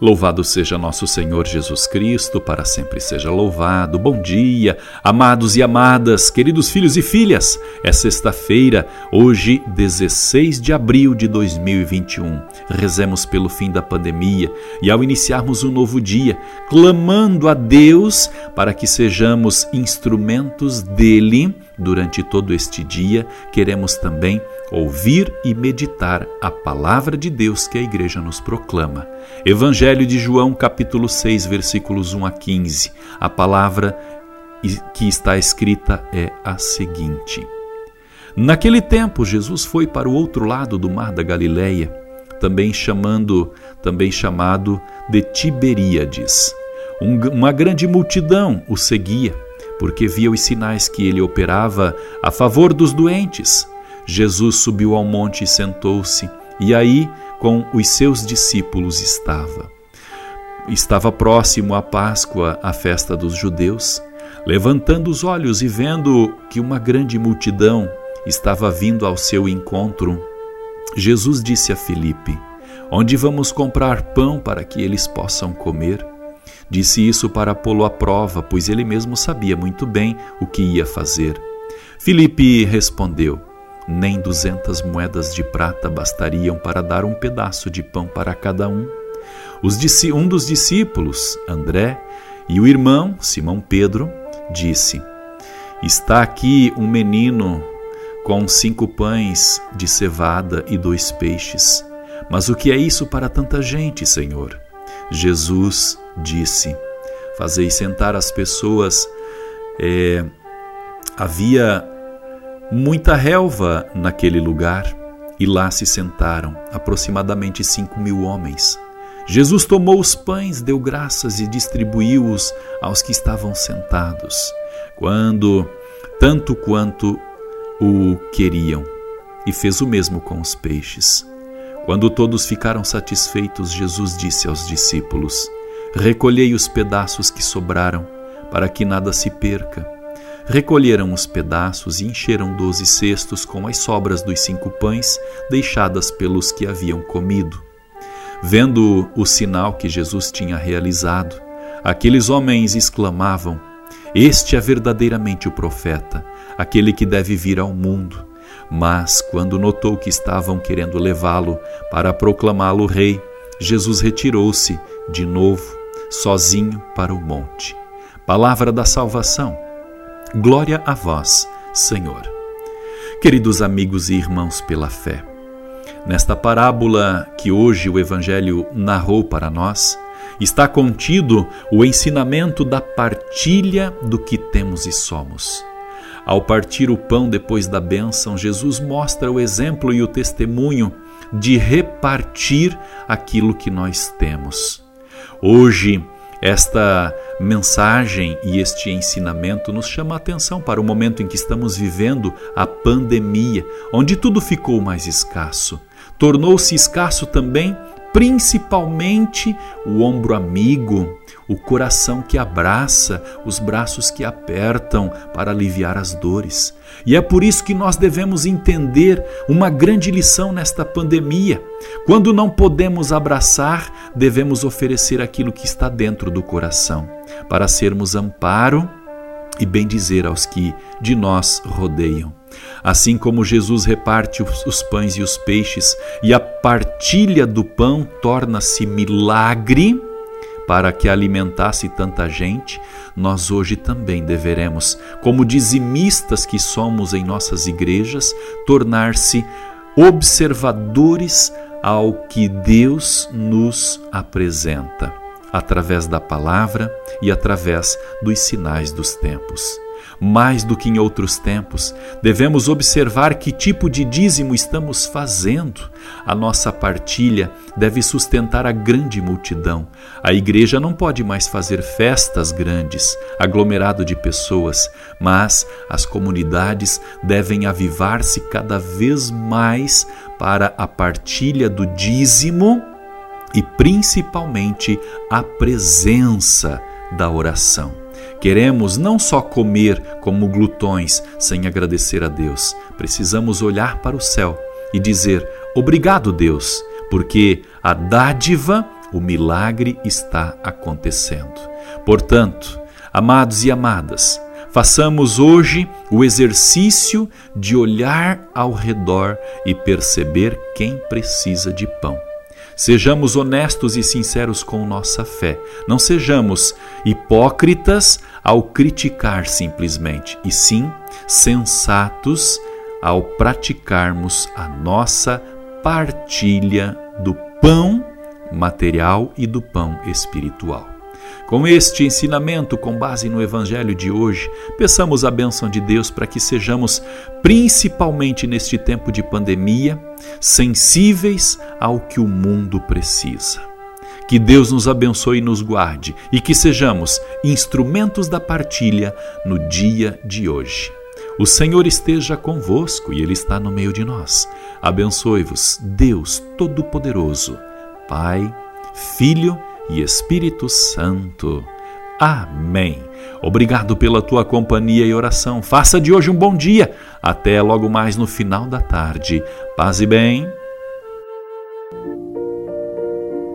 Louvado seja nosso Senhor Jesus Cristo, para sempre seja louvado. Bom dia, amados e amadas, queridos filhos e filhas. É sexta-feira, hoje, 16 de abril de 2021. Rezemos pelo fim da pandemia e, ao iniciarmos um novo dia, clamando a Deus para que sejamos instrumentos dele durante todo este dia, queremos também ouvir e meditar a palavra de Deus que a igreja nos proclama. Evangelho de João, capítulo 6, versículos 1 a 15. A palavra que está escrita é a seguinte: Naquele tempo, Jesus foi para o outro lado do mar da Galileia, também chamando, também chamado de Tiberíades. Um, uma grande multidão o seguia, porque via os sinais que ele operava a favor dos doentes. Jesus subiu ao monte e sentou-se, e aí com os seus discípulos estava. Estava próximo a Páscoa, a festa dos judeus. Levantando os olhos e vendo que uma grande multidão estava vindo ao seu encontro, Jesus disse a Filipe: Onde vamos comprar pão para que eles possam comer? Disse isso para pô-lo à prova, pois ele mesmo sabia muito bem o que ia fazer. Filipe respondeu: nem duzentas moedas de prata bastariam para dar um pedaço de pão para cada um. Os, um dos discípulos, André, e o irmão, Simão Pedro, disse: Está aqui um menino com cinco pães de cevada e dois peixes. Mas o que é isso para tanta gente, Senhor? Jesus disse: Fazei sentar as pessoas. É, havia muita relva naquele lugar, e lá se sentaram aproximadamente cinco mil homens. Jesus tomou os pães, deu graças e distribuiu-os aos que estavam sentados, quando tanto quanto o queriam, e fez o mesmo com os peixes. Quando todos ficaram satisfeitos, Jesus disse aos discípulos: Recolhei os pedaços que sobraram, para que nada se perca. Recolheram os pedaços e encheram doze cestos com as sobras dos cinco pães deixadas pelos que haviam comido. Vendo o sinal que Jesus tinha realizado, aqueles homens exclamavam: Este é verdadeiramente o profeta, aquele que deve vir ao mundo. Mas, quando notou que estavam querendo levá-lo para proclamá-lo rei, Jesus retirou-se de novo, sozinho para o monte. Palavra da salvação. Glória a vós, Senhor. Queridos amigos e irmãos pela fé, nesta parábola que hoje o Evangelho narrou para nós, está contido o ensinamento da partilha do que temos e somos. Ao partir o pão depois da bênção, Jesus mostra o exemplo e o testemunho de repartir aquilo que nós temos. Hoje, esta mensagem e este ensinamento nos chama a atenção para o momento em que estamos vivendo a pandemia, onde tudo ficou mais escasso. Tornou-se escasso também, principalmente, o ombro amigo, o coração que abraça, os braços que apertam para aliviar as dores. E é por isso que nós devemos entender uma grande lição nesta pandemia. Quando não podemos abraçar, devemos oferecer aquilo que está dentro do coração, para sermos amparo e bendizer aos que de nós rodeiam. Assim como Jesus reparte os pães e os peixes, e a partilha do pão torna-se milagre, para que alimentasse tanta gente, nós hoje também deveremos, como dizimistas que somos em nossas igrejas, tornar-se observadores ao que Deus nos apresenta, através da palavra e através dos sinais dos tempos mais do que em outros tempos, devemos observar que tipo de dízimo estamos fazendo. A nossa partilha deve sustentar a grande multidão. A igreja não pode mais fazer festas grandes, aglomerado de pessoas, mas as comunidades devem avivar-se cada vez mais para a partilha do dízimo e principalmente a presença da oração. Queremos não só comer como glutões sem agradecer a Deus, precisamos olhar para o céu e dizer: Obrigado, Deus, porque a dádiva, o milagre está acontecendo. Portanto, amados e amadas, façamos hoje o exercício de olhar ao redor e perceber quem precisa de pão. Sejamos honestos e sinceros com nossa fé. Não sejamos hipócritas ao criticar simplesmente, e sim sensatos ao praticarmos a nossa partilha do pão material e do pão espiritual. Com este ensinamento, com base no Evangelho de hoje, peçamos a bênção de Deus para que sejamos, principalmente neste tempo de pandemia, sensíveis ao que o mundo precisa. Que Deus nos abençoe e nos guarde e que sejamos instrumentos da partilha no dia de hoje. O Senhor esteja convosco e Ele está no meio de nós. Abençoe-vos, Deus Todo-Poderoso, Pai, Filho e e Espírito Santo. Amém. Obrigado pela tua companhia e oração. Faça de hoje um bom dia. Até logo mais no final da tarde. Paz e bem.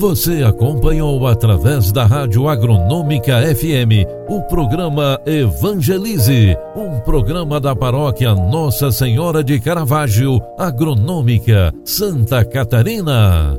Você acompanhou através da Rádio Agronômica FM o programa Evangelize, um programa da paróquia Nossa Senhora de Caravaggio, Agronômica, Santa Catarina.